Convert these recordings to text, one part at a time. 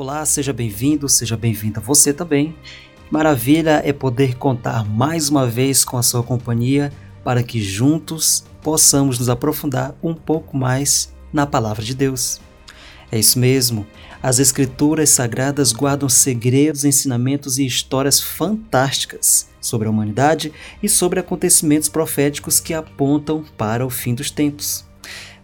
Olá, seja bem-vindo, seja bem-vinda você também. Maravilha é poder contar mais uma vez com a sua companhia para que juntos possamos nos aprofundar um pouco mais na palavra de Deus. É isso mesmo, as Escrituras Sagradas guardam segredos, ensinamentos e histórias fantásticas sobre a humanidade e sobre acontecimentos proféticos que apontam para o fim dos tempos.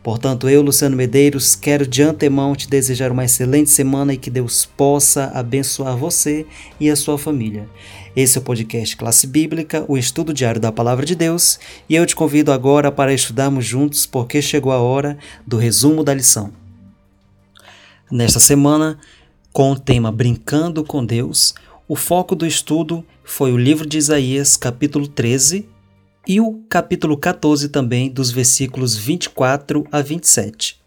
Portanto, eu, Luciano Medeiros, quero de antemão te desejar uma excelente semana e que Deus possa abençoar você e a sua família. Esse é o podcast Classe Bíblica, o estudo diário da Palavra de Deus, e eu te convido agora para estudarmos juntos, porque chegou a hora do resumo da lição. Nesta semana, com o tema Brincando com Deus, o foco do estudo foi o livro de Isaías, capítulo 13, e o capítulo 14 também, dos versículos 24 a 27.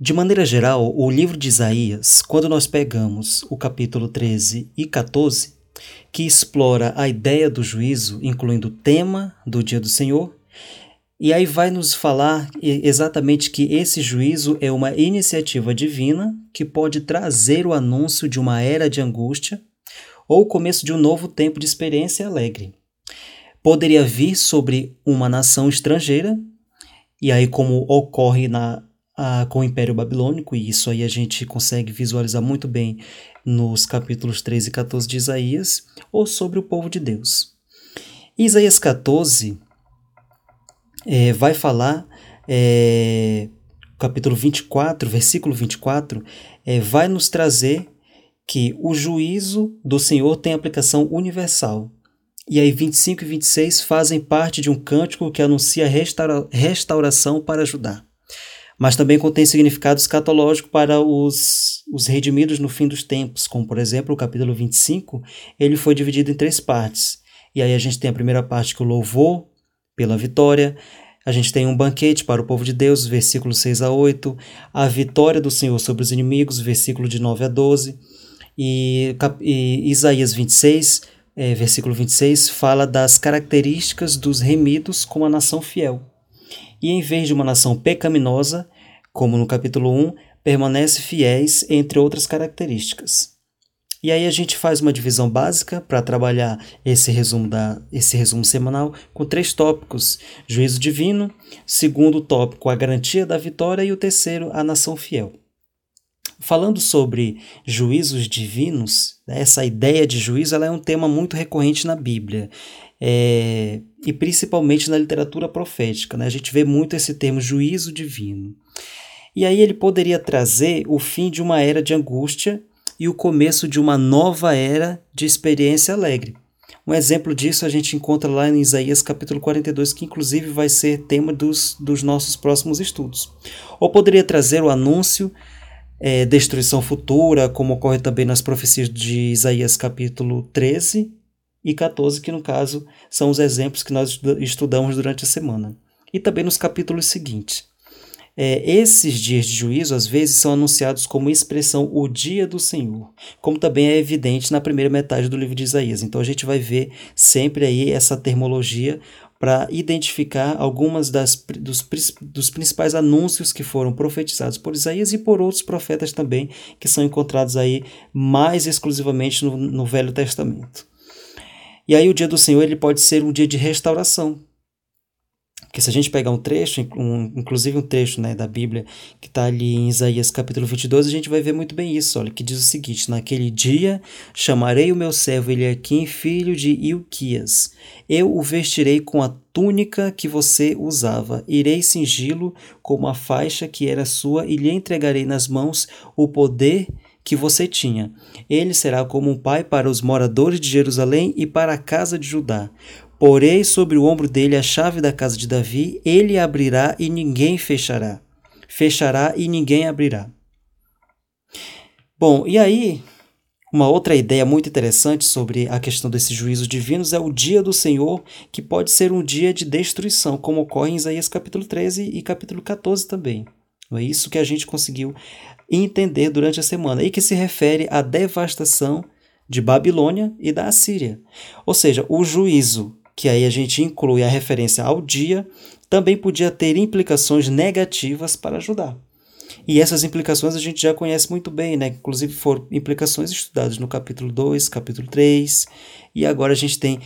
De maneira geral, o livro de Isaías, quando nós pegamos o capítulo 13 e 14, que explora a ideia do juízo, incluindo o tema do dia do Senhor, e aí vai nos falar exatamente que esse juízo é uma iniciativa divina que pode trazer o anúncio de uma era de angústia ou o começo de um novo tempo de experiência alegre poderia vir sobre uma nação estrangeira, e aí, como ocorre na, a, com o Império Babilônico, e isso aí a gente consegue visualizar muito bem nos capítulos 13 e 14 de Isaías, ou sobre o povo de Deus. Isaías 14 é, vai falar, é, capítulo 24, versículo 24, é, vai nos trazer que o juízo do Senhor tem aplicação universal. E aí 25 e 26 fazem parte de um cântico que anuncia restaura restauração para Judá. Mas também contém significado escatológico para os, os redimidos no fim dos tempos, como por exemplo o capítulo 25, ele foi dividido em três partes. E aí a gente tem a primeira parte que o louvor pela vitória, a gente tem um banquete para o povo de Deus, versículo 6 a 8, a vitória do Senhor sobre os inimigos, versículo de 9 a 12, e, e Isaías 26 é, versículo 26, fala das características dos remidos como a nação fiel. E em vez de uma nação pecaminosa, como no capítulo 1, permanece fiéis, entre outras características. E aí a gente faz uma divisão básica para trabalhar esse resumo, da, esse resumo semanal com três tópicos: juízo divino, segundo tópico, a garantia da vitória, e o terceiro, a nação fiel. Falando sobre juízos divinos, né, essa ideia de juízo ela é um tema muito recorrente na Bíblia. É, e principalmente na literatura profética. Né? A gente vê muito esse termo juízo divino. E aí ele poderia trazer o fim de uma era de angústia e o começo de uma nova era de experiência alegre. Um exemplo disso a gente encontra lá em Isaías capítulo 42, que inclusive vai ser tema dos, dos nossos próximos estudos. Ou poderia trazer o anúncio é, destruição futura, como ocorre também nas profecias de Isaías capítulo 13 e 14, que no caso são os exemplos que nós estudamos durante a semana. E também nos capítulos seguintes. É, esses dias de juízo, às vezes, são anunciados como expressão o dia do Senhor, como também é evidente na primeira metade do livro de Isaías. Então a gente vai ver sempre aí essa termologia para identificar algumas das, dos, dos principais anúncios que foram profetizados por Isaías e por outros profetas também, que são encontrados aí mais exclusivamente no, no Velho Testamento. E aí o dia do Senhor ele pode ser um dia de restauração, porque se a gente pegar um trecho, um, inclusive um trecho né, da Bíblia que está ali em Isaías capítulo 22, a gente vai ver muito bem isso, olha, que diz o seguinte, naquele dia chamarei o meu servo Eliakim, filho de Ilquias, eu o vestirei com a túnica que você usava, irei cingi-lo com uma faixa que era sua e lhe entregarei nas mãos o poder que você tinha. Ele será como um pai para os moradores de Jerusalém e para a casa de Judá. Porei sobre o ombro dele a chave da casa de Davi, ele abrirá e ninguém fechará. Fechará e ninguém abrirá. Bom, e aí, uma outra ideia muito interessante sobre a questão desses juízos divinos é o dia do Senhor, que pode ser um dia de destruição, como ocorre em Isaías capítulo 13 e capítulo 14 também. É isso que a gente conseguiu entender durante a semana e que se refere à devastação de Babilônia e da Assíria. Ou seja, o juízo que aí a gente inclui a referência ao dia, também podia ter implicações negativas para Judá. E essas implicações a gente já conhece muito bem, né? Inclusive foram implicações estudadas no capítulo 2, capítulo 3, e agora a gente tem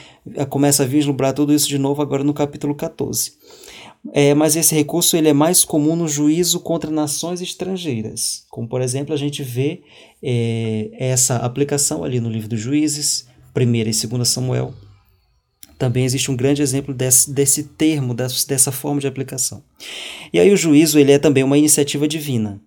começa a vislumbrar tudo isso de novo agora no capítulo 14. É, mas esse recurso ele é mais comum no juízo contra nações estrangeiras, como por exemplo a gente vê é, essa aplicação ali no livro dos Juízes, 1 e 2 Samuel. Também existe um grande exemplo desse, desse termo, dessa, forma de aplicação. E aí o juízo ele é também uma iniciativa divina,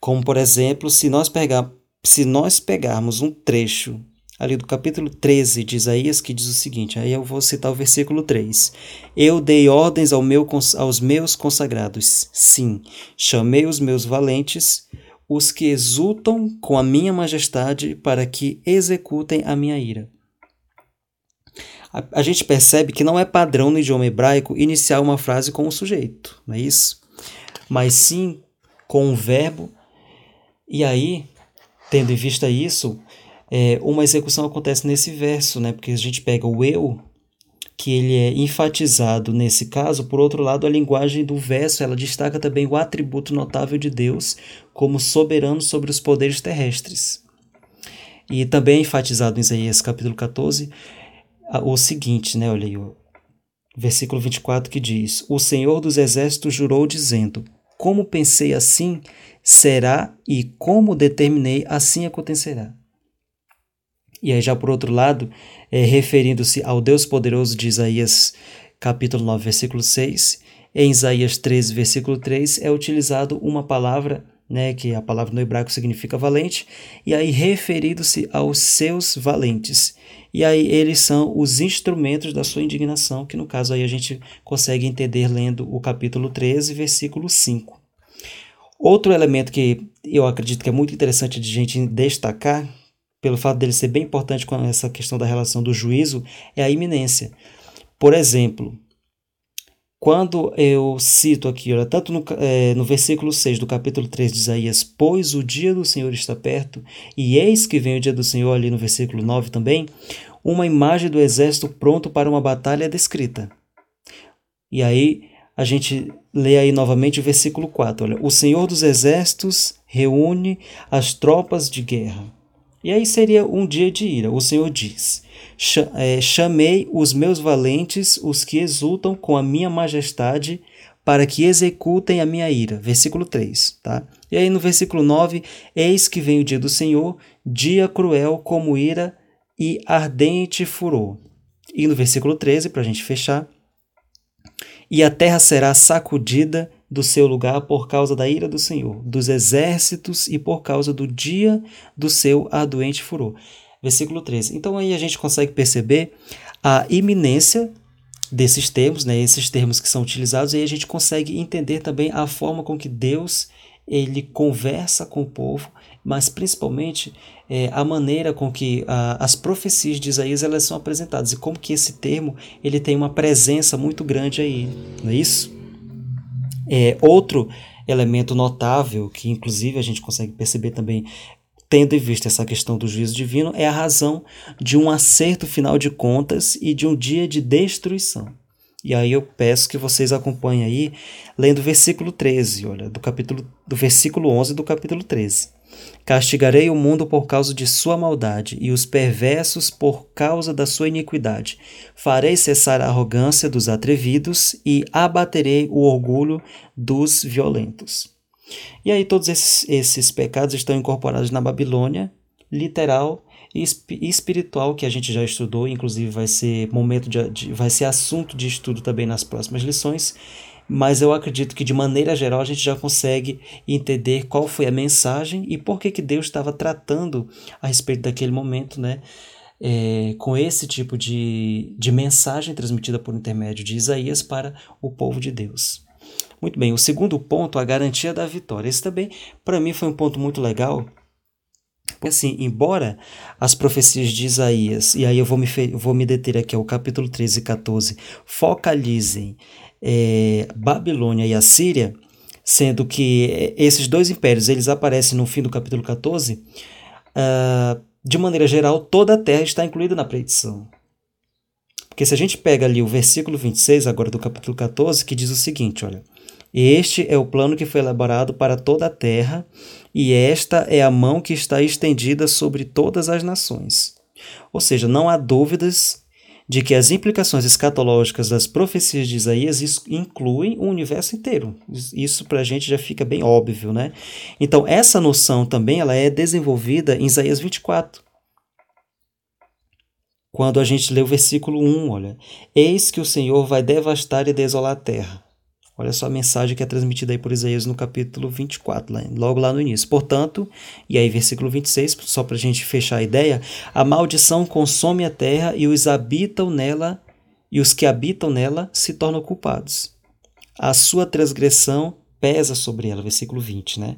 como por exemplo se nós pegar, se nós pegarmos um trecho ali do capítulo 13 de Isaías, que diz o seguinte: aí eu vou citar o versículo 3. Eu dei ordens ao meu, aos meus consagrados, sim, chamei os meus valentes, os que exultam com a minha majestade, para que executem a minha ira. A, a gente percebe que não é padrão no idioma hebraico iniciar uma frase com o sujeito, não é isso? Mas sim com um verbo. E aí, tendo em vista isso, é, uma execução acontece nesse verso, né? Porque a gente pega o eu, que ele é enfatizado nesse caso, por outro lado, a linguagem do verso, ela destaca também o atributo notável de Deus como soberano sobre os poderes terrestres. E também é enfatizado em Isaías capítulo 14 o seguinte, né? Olha aí, o versículo 24 que diz: O Senhor dos exércitos jurou dizendo: Como pensei assim, será, e como determinei, assim acontecerá. E aí, já por outro lado, é, referindo-se ao Deus poderoso de Isaías, capítulo 9, versículo 6, em Isaías 13, versículo 3, é utilizado uma palavra, né, que a palavra no hebraico significa valente, e aí referindo-se aos seus valentes. E aí eles são os instrumentos da sua indignação, que no caso aí a gente consegue entender lendo o capítulo 13, versículo 5. Outro elemento que eu acredito que é muito interessante de gente destacar, pelo fato dele ser bem importante com essa questão da relação do juízo, é a iminência. Por exemplo, quando eu cito aqui, olha, tanto no, é, no versículo 6 do capítulo 3 de Isaías, pois o dia do Senhor está perto, e eis que vem o dia do Senhor, ali no versículo 9 também, uma imagem do exército pronto para uma batalha descrita. E aí a gente lê aí novamente o versículo 4, olha, o Senhor dos exércitos reúne as tropas de guerra. E aí seria um dia de ira. O Senhor diz: é, Chamei os meus valentes, os que exultam com a minha majestade, para que executem a minha ira. Versículo 3. Tá? E aí no versículo 9: Eis que vem o dia do Senhor, dia cruel como ira e ardente furor. E no versículo 13, para a gente fechar: E a terra será sacudida do seu lugar por causa da ira do Senhor, dos exércitos e por causa do dia do seu adoente furor. Versículo 13. Então aí a gente consegue perceber a iminência desses termos, né, esses termos que são utilizados, e aí a gente consegue entender também a forma com que Deus ele conversa com o povo, mas principalmente é, a maneira com que a, as profecias de Isaías elas são apresentadas e como que esse termo ele tem uma presença muito grande aí, não é isso? É, outro elemento notável, que inclusive a gente consegue perceber também, tendo em vista essa questão do juízo divino, é a razão de um acerto final de contas e de um dia de destruição. E aí eu peço que vocês acompanhem aí, lendo o versículo 13, olha, do capítulo do versículo 11 do capítulo 13. Castigarei o mundo por causa de sua maldade e os perversos por causa da sua iniquidade. Farei cessar a arrogância dos atrevidos e abaterei o orgulho dos violentos. E aí todos esses, esses pecados estão incorporados na Babilônia, literal e espiritual que a gente já estudou, inclusive vai ser momento de, de vai ser assunto de estudo também nas próximas lições mas eu acredito que de maneira geral a gente já consegue entender qual foi a mensagem e por que, que Deus estava tratando a respeito daquele momento, né? É, com esse tipo de, de mensagem transmitida por intermédio de Isaías para o povo de Deus. Muito bem, o segundo ponto, a garantia da vitória. Esse também, para mim, foi um ponto muito legal, assim, embora as profecias de Isaías, e aí eu vou me, vou me deter aqui ao capítulo 13 e 14, focalizem é, Babilônia e Assíria, sendo que é, esses dois impérios eles aparecem no fim do capítulo 14, uh, ah, de maneira geral, toda a terra está incluída na predição. Porque se a gente pega ali o versículo 26, agora do capítulo 14, que diz o seguinte, olha, Este é o plano que foi elaborado para toda a terra, e esta é a mão que está estendida sobre todas as nações. Ou seja, não há dúvidas de que as implicações escatológicas das profecias de Isaías incluem o universo inteiro. Isso para a gente já fica bem óbvio, né? Então, essa noção também ela é desenvolvida em Isaías 24. Quando a gente lê o versículo 1, olha, eis que o Senhor vai devastar e desolar a terra. Olha só a mensagem que é transmitida aí por Isaías no capítulo 24, logo lá no início. Portanto, e aí versículo 26, só para a gente fechar a ideia, a maldição consome a terra e os habitam nela, e os que habitam nela se tornam culpados. A sua transgressão pesa sobre ela, versículo 20, né?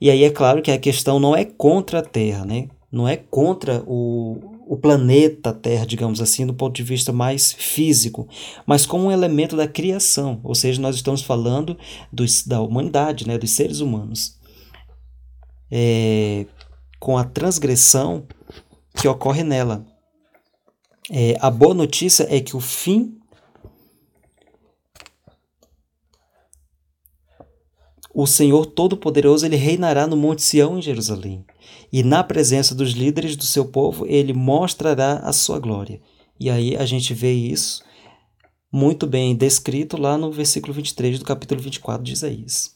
E aí é claro que a questão não é contra a terra, né? Não é contra o, o planeta Terra, digamos assim, do ponto de vista mais físico, mas como um elemento da criação, ou seja, nós estamos falando dos, da humanidade, né, dos seres humanos. É, com a transgressão que ocorre nela. É, a boa notícia é que o fim o Senhor Todo-Poderoso ele reinará no Monte Sião em Jerusalém e na presença dos líderes do seu povo ele mostrará a sua glória. E aí a gente vê isso muito bem descrito lá no versículo 23 do capítulo 24 de Isaías.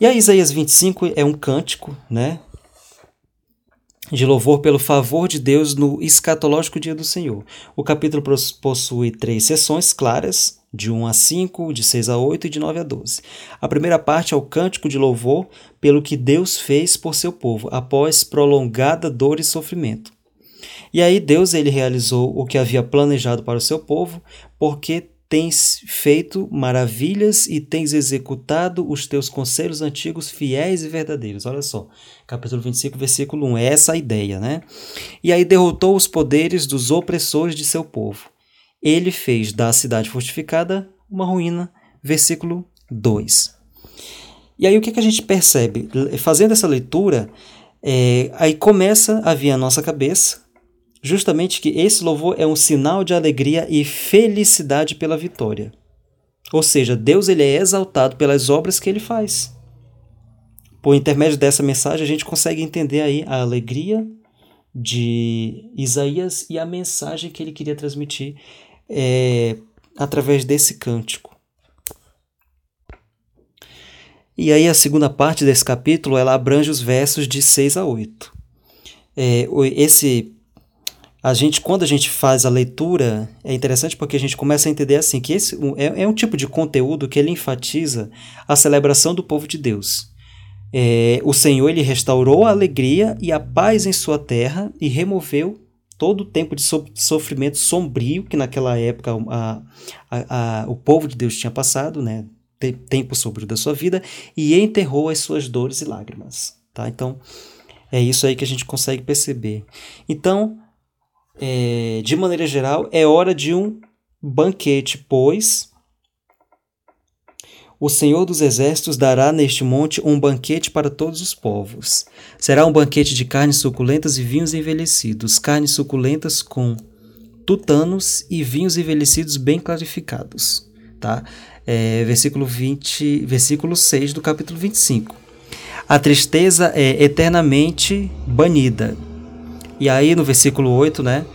E a Isaías 25 é um cântico, né? De louvor pelo favor de Deus no escatológico dia do Senhor. O capítulo possui três sessões claras, de 1 a 5, de 6 a 8 e de 9 a 12. A primeira parte é o cântico de louvor pelo que Deus fez por seu povo, após prolongada dor e sofrimento. E aí Deus ele realizou o que havia planejado para o seu povo, porque tens feito maravilhas e tens executado os teus conselhos antigos fiéis e verdadeiros. Olha só, capítulo 25, versículo 1, é essa a ideia, né? E aí derrotou os poderes dos opressores de seu povo ele fez da cidade fortificada uma ruína. Versículo 2. E aí o que, que a gente percebe? Fazendo essa leitura, é, aí começa a vir à nossa cabeça justamente que esse louvor é um sinal de alegria e felicidade pela vitória. Ou seja, Deus ele é exaltado pelas obras que ele faz. Por intermédio dessa mensagem, a gente consegue entender aí a alegria de Isaías e a mensagem que ele queria transmitir é, através desse cântico. E aí a segunda parte desse capítulo ela abrange os versos de 6 a 8. É, esse a gente quando a gente faz a leitura é interessante porque a gente começa a entender assim que esse é, é um tipo de conteúdo que ele enfatiza a celebração do povo de Deus. É, o Senhor ele restaurou a alegria e a paz em sua terra e removeu todo o tempo de sofrimento sombrio que naquela época a, a, a, o povo de Deus tinha passado, né? tempo sombrio da sua vida, e enterrou as suas dores e lágrimas. Tá? Então, é isso aí que a gente consegue perceber. Então, é, de maneira geral, é hora de um banquete, pois o Senhor dos Exércitos dará neste monte um banquete para todos os povos. Será um banquete de carnes suculentas e vinhos envelhecidos, carnes suculentas com tutanos e vinhos envelhecidos bem clarificados. Tá? É, versículo, 20, versículo 6 do capítulo 25. A tristeza é eternamente banida. E aí no versículo 8, né,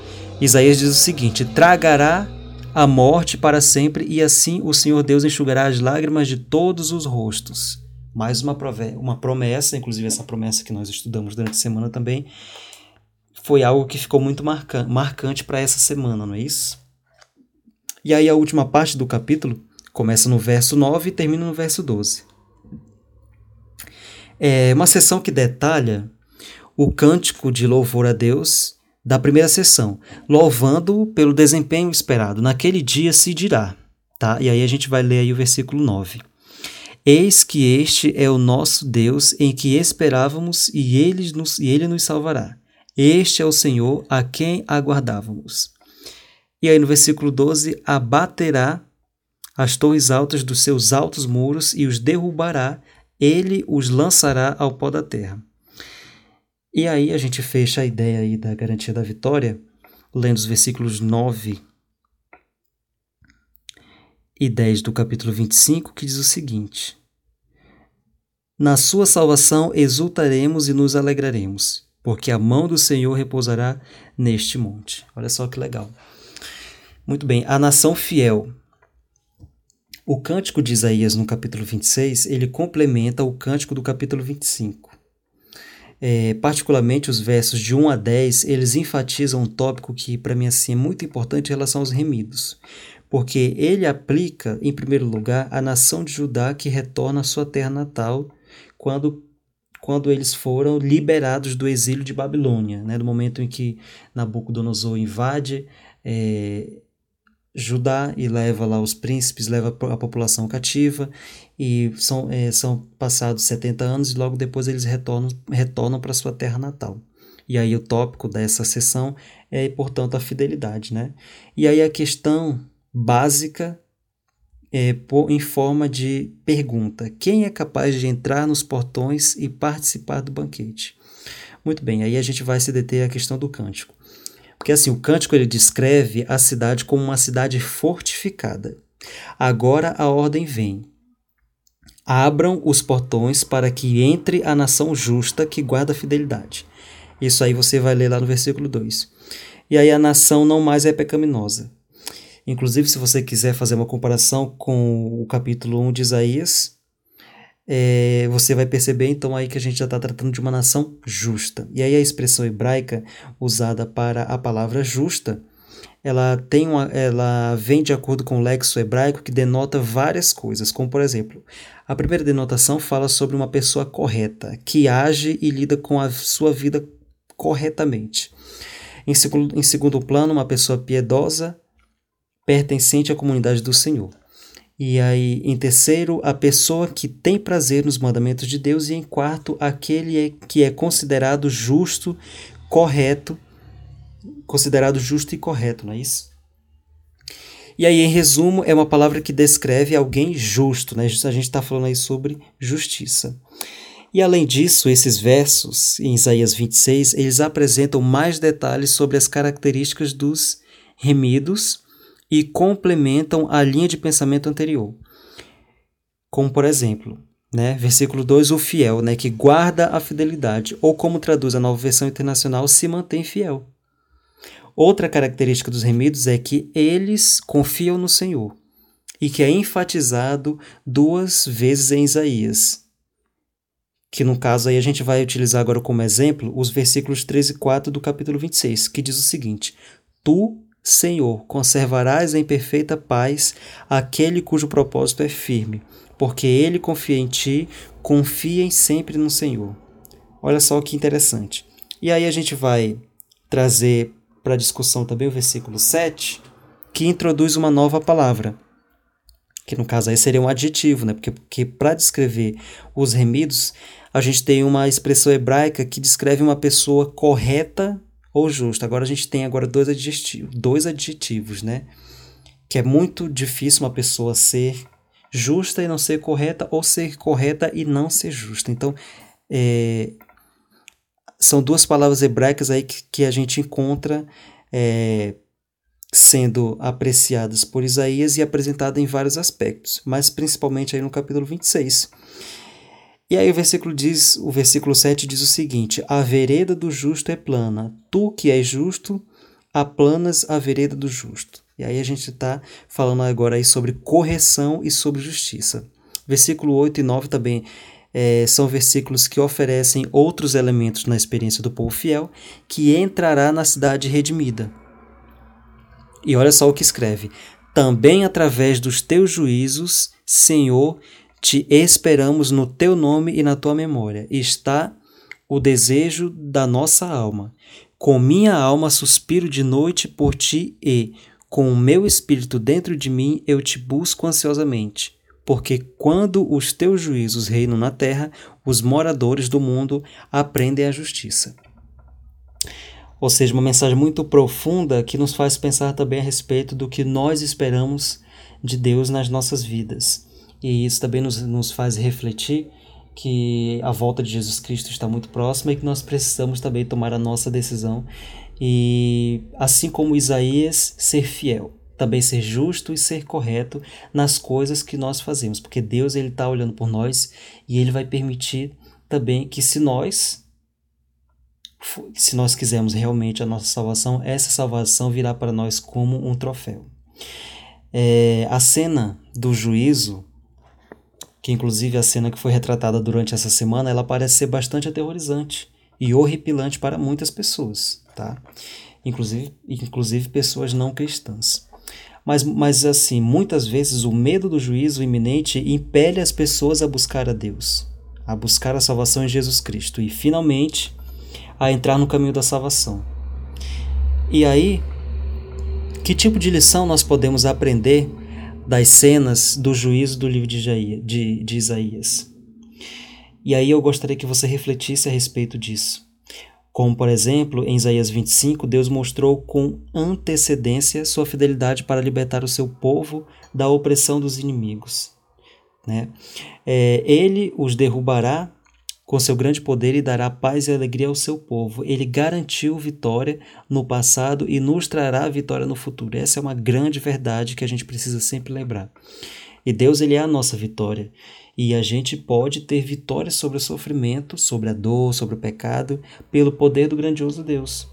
Isaías diz o seguinte: Tragará a morte para sempre, e assim o Senhor Deus enxugará as lágrimas de todos os rostos. Mais uma, uma promessa, inclusive essa promessa que nós estudamos durante a semana também, foi algo que ficou muito marca marcante para essa semana, não é isso? E aí a última parte do capítulo começa no verso 9 e termina no verso 12. É uma sessão que detalha o cântico de louvor a Deus da primeira sessão, louvando pelo desempenho esperado. Naquele dia se dirá, tá? E aí a gente vai ler aí o versículo 9. Eis que este é o nosso Deus em que esperávamos e ele nos, e ele nos salvará. Este é o Senhor a quem aguardávamos. E aí no versículo 12, abaterá as torres altas dos seus altos muros e os derrubará, ele os lançará ao pó da terra. E aí a gente fecha a ideia aí da garantia da vitória, lendo os versículos 9 e 10 do capítulo 25, que diz o seguinte: Na sua salvação exultaremos e nos alegraremos, porque a mão do Senhor repousará neste monte. Olha só que legal. Muito bem, a nação fiel. O cântico de Isaías no capítulo 26, ele complementa o cântico do capítulo 25. É, particularmente os versos de 1 a 10, eles enfatizam um tópico que para mim assim, é muito importante em relação aos remidos, porque ele aplica, em primeiro lugar, a nação de Judá que retorna à sua terra natal quando, quando eles foram liberados do exílio de Babilônia, né, no momento em que Nabucodonosor invade é, Judá e leva lá os príncipes, leva a população cativa, e são, é, são passados 70 anos e logo depois eles retornam, retornam para sua terra natal. E aí o tópico dessa sessão é, portanto, a fidelidade. Né? E aí a questão básica é, por, em forma de pergunta: quem é capaz de entrar nos portões e participar do banquete? Muito bem, aí a gente vai se deter à questão do cântico. Porque assim, o cântico ele descreve a cidade como uma cidade fortificada. Agora a ordem vem. Abram os portões para que entre a nação justa que guarda a fidelidade. Isso aí você vai ler lá no versículo 2. E aí a nação não mais é pecaminosa. Inclusive, se você quiser fazer uma comparação com o capítulo 1 de Isaías, é, você vai perceber então aí que a gente já está tratando de uma nação justa. E aí a expressão hebraica usada para a palavra justa, ela tem uma, ela vem de acordo com o lexo hebraico que denota várias coisas, como por exemplo, a primeira denotação fala sobre uma pessoa correta, que age e lida com a sua vida corretamente. Em segundo, em segundo plano, uma pessoa piedosa, pertencente à comunidade do Senhor. E aí, em terceiro, a pessoa que tem prazer nos mandamentos de Deus. E em quarto, aquele é, que é considerado justo, correto, considerado justo e correto, não é isso? E aí, em resumo, é uma palavra que descreve alguém justo, né? A gente está falando aí sobre justiça. E além disso, esses versos em Isaías 26, eles apresentam mais detalhes sobre as características dos remidos e complementam a linha de pensamento anterior. Como, por exemplo, né, versículo 2, o fiel, né, que guarda a fidelidade, ou como traduz a nova versão internacional, se mantém fiel. Outra característica dos remidos é que eles confiam no Senhor, e que é enfatizado duas vezes em Isaías, que no caso aí a gente vai utilizar agora como exemplo os versículos 13 e 4 do capítulo 26, que diz o seguinte: Tu Senhor, conservarás em perfeita paz aquele cujo propósito é firme, porque ele confia em ti, confiem sempre no Senhor. Olha só que interessante. E aí a gente vai trazer para discussão também o versículo 7, que introduz uma nova palavra, que no caso aí seria um adjetivo, né? Porque, porque para descrever os remidos, a gente tem uma expressão hebraica que descreve uma pessoa correta ou justo. Agora a gente tem agora dois adjetivos, dois adjetivos, né? Que é muito difícil uma pessoa ser justa e não ser correta, ou ser correta e não ser justa. Então, é, são duas palavras hebraicas aí que, que a gente encontra é, sendo apreciadas por Isaías e apresentadas em vários aspectos, mas principalmente aí no capítulo 26. E aí o versículo diz, o versículo 7 diz o seguinte: A vereda do justo é plana, tu que és justo, aplanas a vereda do justo. E aí a gente está falando agora aí sobre correção e sobre justiça. Versículo 8 e 9 também é, são versículos que oferecem outros elementos na experiência do povo fiel, que entrará na cidade redimida. E olha só o que escreve: Também através dos teus juízos, Senhor, te esperamos no teu nome e na tua memória. Está o desejo da nossa alma. Com minha alma suspiro de noite por ti e, com o meu espírito dentro de mim, eu te busco ansiosamente. Porque quando os teus juízos reinam na terra, os moradores do mundo aprendem a justiça. Ou seja, uma mensagem muito profunda que nos faz pensar também a respeito do que nós esperamos de Deus nas nossas vidas. E isso também nos, nos faz refletir que a volta de Jesus Cristo está muito próxima e que nós precisamos também tomar a nossa decisão e, assim como Isaías, ser fiel. também ser justo e ser correto nas coisas que nós fazemos, porque Deus ele está olhando por nós e ele vai permitir também que se nós se nós quisermos realmente a nossa salvação, essa salvação virá para nós como um troféu. É, a cena do juízo, que inclusive a cena que foi retratada durante essa semana, ela parece ser bastante aterrorizante e horripilante para muitas pessoas, tá? Inclusive, inclusive pessoas não cristãs. Mas, mas assim, muitas vezes o medo do juízo iminente impele as pessoas a buscar a Deus, a buscar a salvação em Jesus Cristo e finalmente a entrar no caminho da salvação. E aí, que tipo de lição nós podemos aprender das cenas do juízo do livro de, de, de Isaías? E aí eu gostaria que você refletisse a respeito disso. Como, por exemplo, em Isaías 25, Deus mostrou com antecedência sua fidelidade para libertar o seu povo da opressão dos inimigos. Né? É, ele os derrubará com seu grande poder e dará paz e alegria ao seu povo. Ele garantiu vitória no passado e nos trará vitória no futuro. Essa é uma grande verdade que a gente precisa sempre lembrar. E Deus ele é a nossa vitória. E a gente pode ter vitória sobre o sofrimento, sobre a dor, sobre o pecado, pelo poder do grandioso Deus.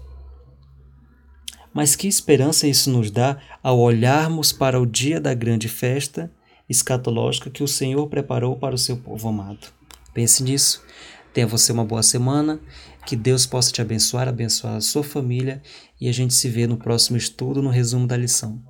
Mas que esperança isso nos dá ao olharmos para o dia da grande festa escatológica que o Senhor preparou para o seu povo amado. Pense nisso. Tenha você uma boa semana. Que Deus possa te abençoar, abençoar a sua família e a gente se vê no próximo estudo no resumo da lição.